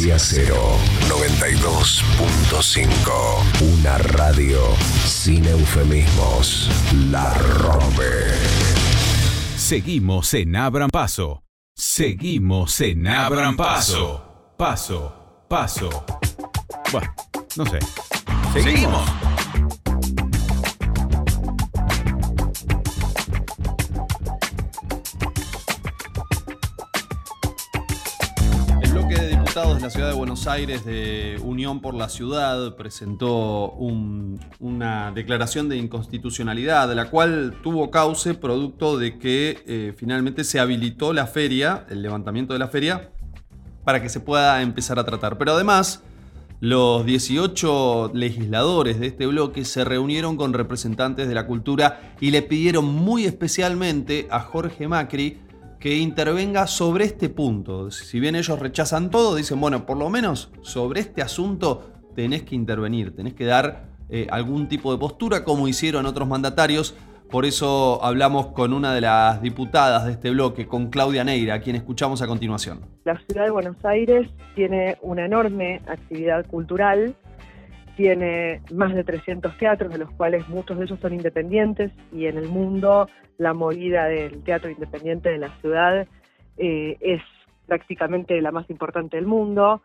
Frecuencia Cero 92.5. Una radio sin eufemismos. La rompe. Seguimos en Abran Paso. Seguimos en Abran Paso. Paso, paso. Bueno, no sé. Seguimos. De la ciudad de Buenos Aires de Unión por la Ciudad presentó un- una declaración de inconstitucionalidad, la cual tuvo cauce producto de que eh, finalmente se habilitó la feria, el levantamiento de la feria, para que se pueda empezar a tratar. Pero además, los 18 legisladores de este bloque se reunieron con representantes de la cultura y le pidieron muy especialmente a Jorge Macri que intervenga sobre este punto. Si bien ellos rechazan todo, dicen, bueno, por lo menos sobre este asunto tenés que intervenir, tenés que dar eh, algún tipo de postura como hicieron otros mandatarios. Por eso hablamos con una de las diputadas de este bloque, con Claudia Neira, a quien escuchamos a continuación. La ciudad de Buenos Aires tiene una enorme actividad cultural, tiene más de 300 teatros, de los cuales muchos de ellos son independientes, y en el mundo la movida del teatro independiente de la ciudad eh, es prácticamente la más importante del mundo,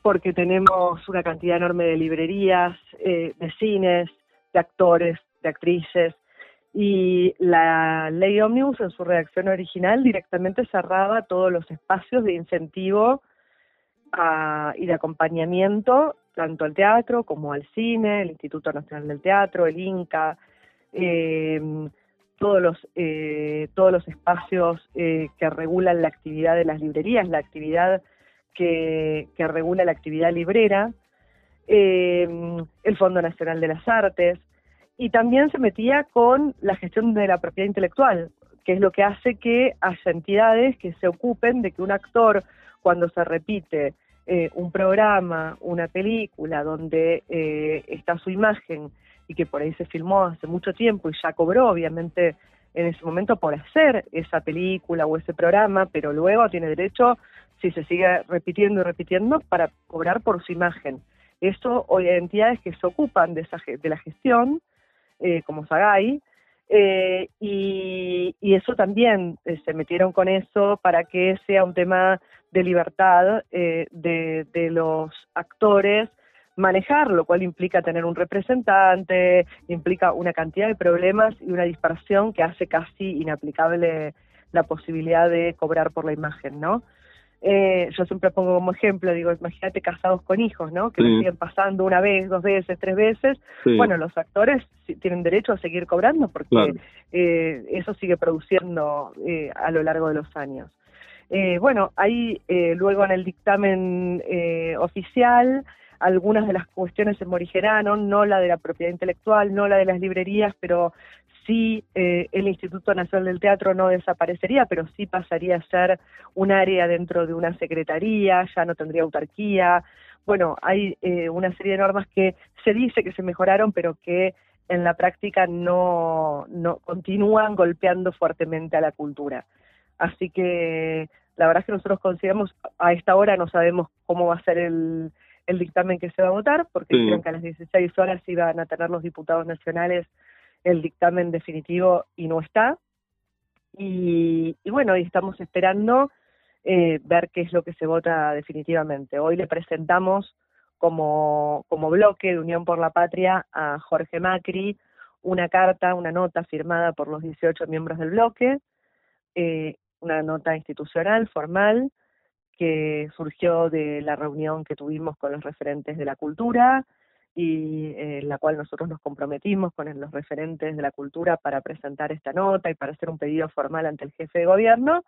porque tenemos una cantidad enorme de librerías, eh, de cines, de actores, de actrices, y la ley Omnibus en su redacción original directamente cerraba todos los espacios de incentivo a- y de acompañamiento tanto al teatro como al cine, el Instituto Nacional del Teatro, el INCA, eh, todos los eh, todos los espacios eh, que regulan la actividad de las librerías, la actividad que, que regula la actividad librera, eh, el Fondo Nacional de las Artes, y también se metía con la gestión de la propiedad intelectual, que es lo que hace que haya entidades que se ocupen de que un actor, cuando se repite eh, un programa, una película donde eh, está su imagen y que por ahí se filmó hace mucho tiempo y ya cobró, obviamente, en ese momento por hacer esa película o ese programa, pero luego tiene derecho, si se sigue repitiendo y repitiendo, para cobrar por su imagen. Esto hoy hay entidades que se ocupan de, esa, de la gestión, eh, como Sagay, eh, y, eso también se metieron con eso para que sea un tema de libertad eh, de, de los actores manejar, lo cual implica tener un representante, implica una cantidad de problemas y una dispersión que hace casi inaplicable la posibilidad de cobrar por la imagen, ¿no? Eh, yo siempre pongo como ejemplo, digo, imagínate casados con hijos, ¿no? Que Sí. lo siguen pasando una vez, dos veces, tres veces. Sí. Bueno, los actores tienen derecho a seguir cobrando porque Claro. eh, eso sigue produciendo eh, a lo largo de los años. Eh, bueno, ahí eh, luego en el dictamen eh, oficial algunas de las cuestiones se morigeraron, no la de la propiedad intelectual, no la de las librerías, pero sí eh, el Instituto Nacional del Teatro no desaparecería, pero sí pasaría a ser un área dentro de una secretaría, ya no tendría autarquía. Bueno, hay eh, una serie de normas que se dice que se mejoraron, pero que en la práctica no, no continúan golpeando fuertemente a la cultura. Así que la verdad es que nosotros consideramos, a esta hora no sabemos cómo va a ser el, el dictamen que se va a votar, porque Sí. dijeron que a las 16 horas iban a tener los diputados nacionales el dictamen definitivo y no está. Y, bueno, y estamos esperando eh, ver qué es lo que se vota definitivamente. Hoy le presentamos como, como bloque de Unión por la Patria a Jorge Macri una carta, una nota firmada por los 18 miembros del bloque, eh, una nota institucional, formal, que surgió de la reunión que tuvimos con los referentes de la cultura y eh, la cual nosotros nos comprometimos con los referentes de la cultura para presentar esta nota y para hacer un pedido formal ante el jefe de gobierno,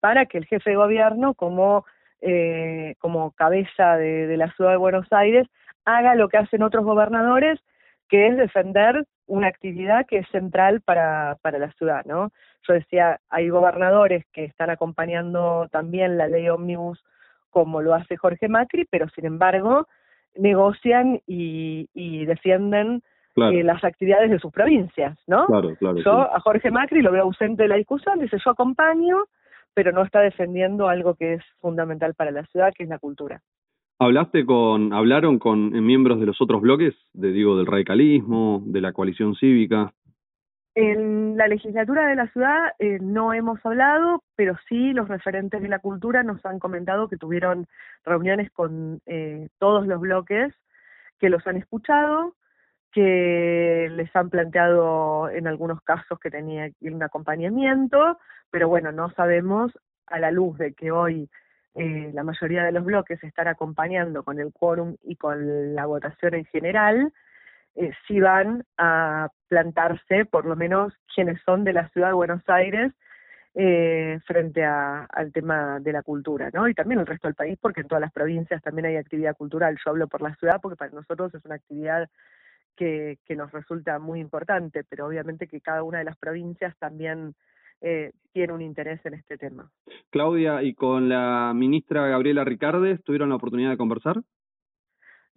para que el jefe de gobierno, como, eh, como cabeza de, de la ciudad de Buenos Aires, haga lo que hacen otros gobernadores, que es defender una actividad que es central para, para la ciudad, ¿no? Yo decía, hay gobernadores que están acompañando también la ley ómnibus como lo hace Jorge Macri, pero sin embargo negocian y, y defienden Claro, eh, las actividades de sus provincias, ¿no? claro, claro. Yo sí. a Jorge Macri lo veo ausente de la discusión, dice yo acompaño, pero no está defendiendo algo que es fundamental para la ciudad, que es la cultura. ¿Hablaste con, hablaron con miembros de los otros bloques, de digo, del radicalismo, de la coalición cívica? En la legislatura de la ciudad eh, no hemos hablado, pero sí los referentes de la cultura nos han comentado que tuvieron reuniones con eh, todos los bloques, que los han escuchado, que les han planteado en algunos casos que tenía un acompañamiento, pero bueno, no sabemos a la luz de que hoy eh, la mayoría de los bloques están acompañando con el quórum y con la votación en general, eh, si van a plantarse, por lo menos quienes son de la ciudad de Buenos Aires, eh, frente al tema de la cultura, ¿no? Y también el resto del país, porque en todas las provincias también hay actividad cultural. Yo hablo por la ciudad porque para nosotros es una actividad que, que nos resulta muy importante, pero obviamente que cada una de las provincias también eh, tiene un interés en este tema. Claudia, ¿y con la ministra Gabriela Ricardes tuvieron la oportunidad de conversar?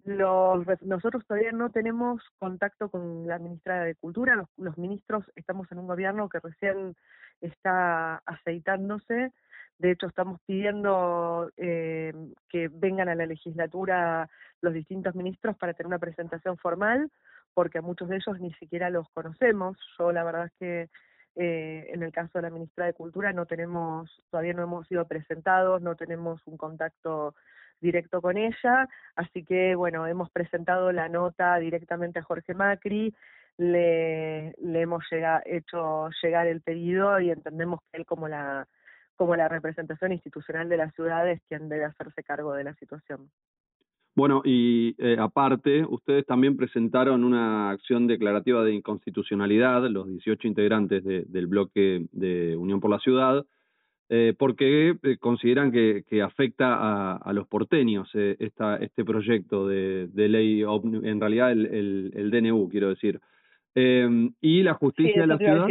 Los, nosotros todavía no tenemos contacto con la ministra de Cultura, los, los ministros estamos en un gobierno que recién está aceitándose, de hecho estamos pidiendo eh, que vengan a la legislatura los distintos ministros para tener una presentación formal, porque a muchos de ellos ni siquiera los conocemos, yo la verdad es que eh, en el caso de la ministra de Cultura no tenemos, todavía no hemos sido presentados, no tenemos un contacto directo con ella, así que bueno, hemos presentado la nota directamente a Jorge Macri, le, hemos hecho llegar el pedido y entendemos que él como la como la representación institucional de la ciudad es quien debe hacerse cargo de la situación. Bueno, y eh, aparte, ustedes también presentaron una acción declarativa de inconstitucionalidad, los 18 integrantes del bloque de Unión por la Ciudad, eh, porque eh, consideran que, afecta a, los porteños esta, este proyecto de, ley, en realidad el, el, DNU, quiero decir. y la justicia de la ciudad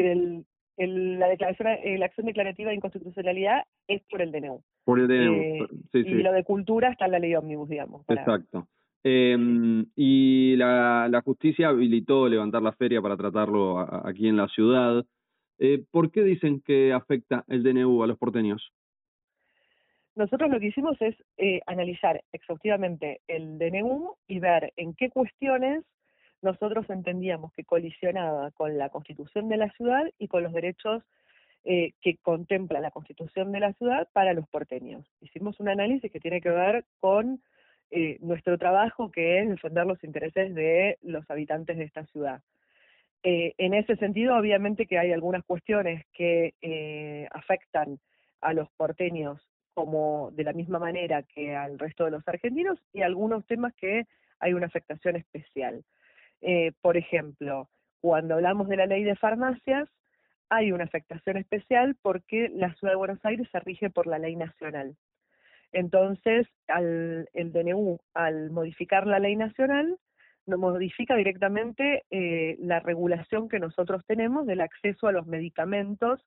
la declaración, eh, la acción declarativa de inconstitucionalidad es por el DNU. Por el DNU, eh, sí, sí. Y lo de cultura está en la ley ómnibus, digamos. Exacto. Em, y la, la, justicia habilitó levantar la feria para tratarlo aquí en la ciudad. Eh, ¿Por qué dicen que afecta el DNU a los porteños? Nosotros lo que hicimos es eh, analizar exhaustivamente el DNU y ver en qué cuestiones nosotros entendíamos que colisionaba con la constitución de la ciudad y con los derechos eh, que contempla la constitución de la ciudad para los porteños. Hicimos un análisis que tiene que ver con eh, nuestro trabajo, que es defender los intereses de los habitantes de esta ciudad. Eh, en ese sentido, obviamente que hay algunas cuestiones que afectan a los porteños como de la misma manera que al resto de los argentinos y algunos temas que hay una afectación especial. Eh, por ejemplo, cuando hablamos de la ley de farmacias, hay una afectación especial porque la ciudad de Buenos Aires se rige por la ley nacional. Entonces, al, el DNU, al modificar la ley nacional, modifica directamente eh, la regulación que nosotros tenemos del acceso a los medicamentos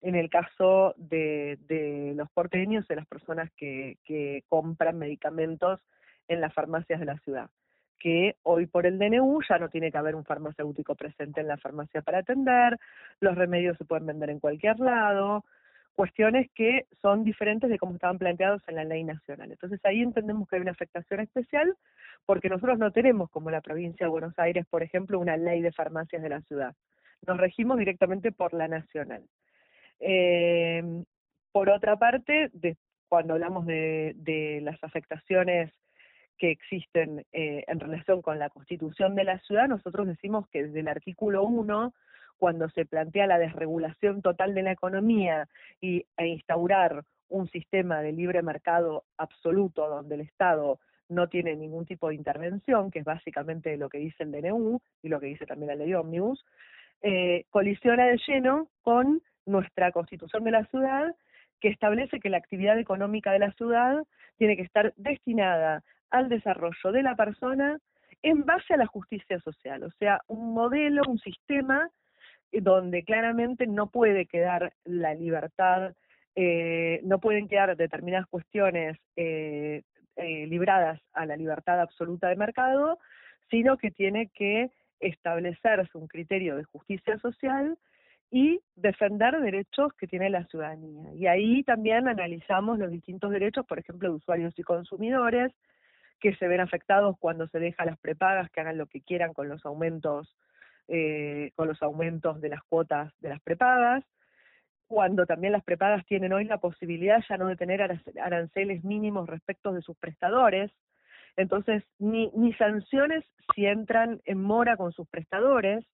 en el caso de, de los porteños, de las personas que, que compran medicamentos en las farmacias de la ciudad. Que hoy por el DNU ya no tiene que haber un farmacéutico presente en la farmacia para atender, los remedios se pueden vender en cualquier lado, cuestiones que son diferentes de cómo estaban planteados en la ley nacional. Entonces ahí entendemos que hay una afectación especial porque nosotros no tenemos, como la provincia de Buenos Aires, por ejemplo, una ley de farmacias de la ciudad. Nos regimos directamente por la nacional. Eh, por otra parte, cuando hablamos de, las afectaciones que existen eh, en relación con la constitución de la ciudad, nosotros decimos que desde el artículo 1, cuando se plantea la desregulación total de la economía y, e instaurar un sistema de libre mercado absoluto donde el Estado no tiene ningún tipo de intervención, que es básicamente lo que dice el DNU y lo que dice también la ley Omnibus, eh, colisiona de lleno con nuestra constitución de la ciudad que establece que la actividad económica de la ciudad tiene que estar destinada al desarrollo de la persona en base a la justicia social, o sea, un modelo, un sistema donde claramente no puede quedar la libertad, eh, no pueden quedar determinadas cuestiones eh, libradas a la libertad absoluta de mercado, sino que tiene que establecerse un criterio de justicia social y defender derechos que tiene la ciudadanía. Y ahí también analizamos los distintos derechos, por ejemplo, de usuarios y consumidores, que se ven afectados cuando se deja las prepagas que hagan lo que quieran con los aumentos eh, con los aumentos de las cuotas de las prepagas, cuando también las prepagas tienen hoy la posibilidad ya no de tener aranceles mínimos respecto de sus prestadores, entonces ni, ni sanciones si entran en mora con sus prestadores,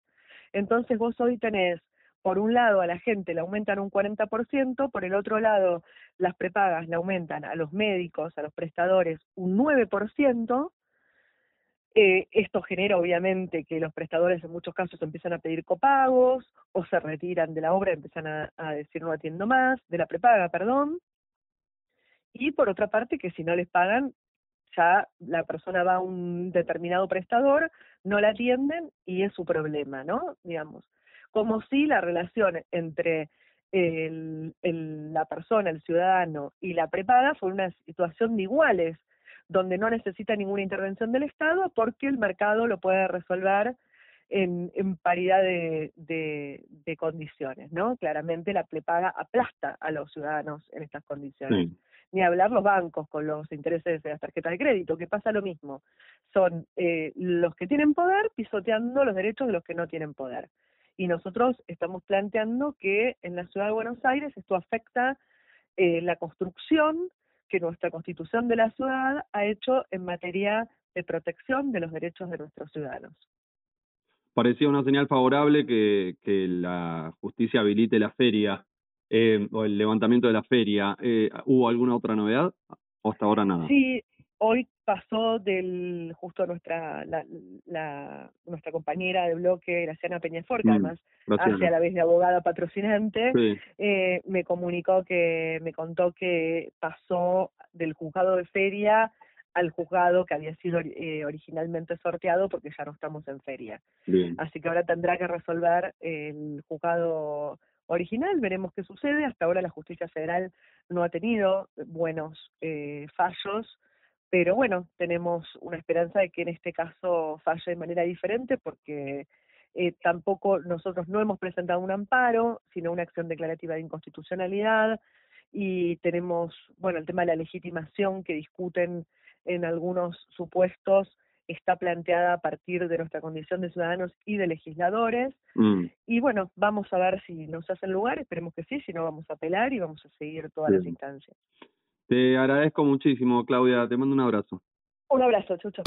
entonces vos hoy tenés por un lado a la gente le aumentan un 40%, por el otro lado las prepagas le aumentan a los médicos, a los prestadores un 9%, eh, esto genera obviamente que los prestadores en muchos casos empiezan a pedir copagos o se retiran de la obra empiezan a, decir no atiendo más, de la prepaga, perdón. Y por otra parte que si no les pagan, ya la persona va a un determinado prestador, no la atienden y es su problema, ¿no? Digamos como si la relación entre el, la persona, el ciudadano y la prepaga fue una situación de iguales, donde no necesita ninguna intervención del Estado porque el mercado lo puede resolver en, en paridad de, de, condiciones, ¿no? Claramente la prepaga aplasta a los ciudadanos en estas condiciones. Ni hablar los bancos con los intereses de las tarjetas de crédito, que pasa lo mismo. Son eh, los que tienen poder pisoteando los derechos de los que no tienen poder y nosotros estamos planteando que en la ciudad de Buenos Aires esto afecta eh, la construcción que nuestra constitución de la ciudad ha hecho en materia de protección de los derechos de nuestros ciudadanos. Parecía una señal favorable que, que la justicia habilite la feria eh, o el levantamiento de la feria. Eh, ¿Hubo alguna otra novedad o hasta ahora nada? Sí, hoy pasó del justo nuestra la, nuestra compañera de bloque Graciana Peñafor, mm, además hace a la vez de abogada patrocinante, eh, me comunicó que me contó que pasó del juzgado de feria al juzgado que había sido eh, originalmente sorteado porque ya no estamos en feria. Así que ahora tendrá que resolver el juzgado original, veremos qué sucede. Hasta ahora la justicia federal no ha tenido buenos eh, fallos pero bueno, tenemos una esperanza de que en este caso falle de manera diferente porque eh, tampoco nosotros no hemos presentado un amparo, sino una acción declarativa de inconstitucionalidad y tenemos, bueno, el tema de la legitimación que discuten en algunos supuestos está planteada a partir de nuestra condición de ciudadanos y de legisladores. Mm. Y bueno, vamos a ver si nos hacen lugar, esperemos que sí, si no vamos a apelar y vamos a seguir todas las instancias. Te agradezco muchísimo, Claudia. Te mando un abrazo. Un abrazo, Chucho.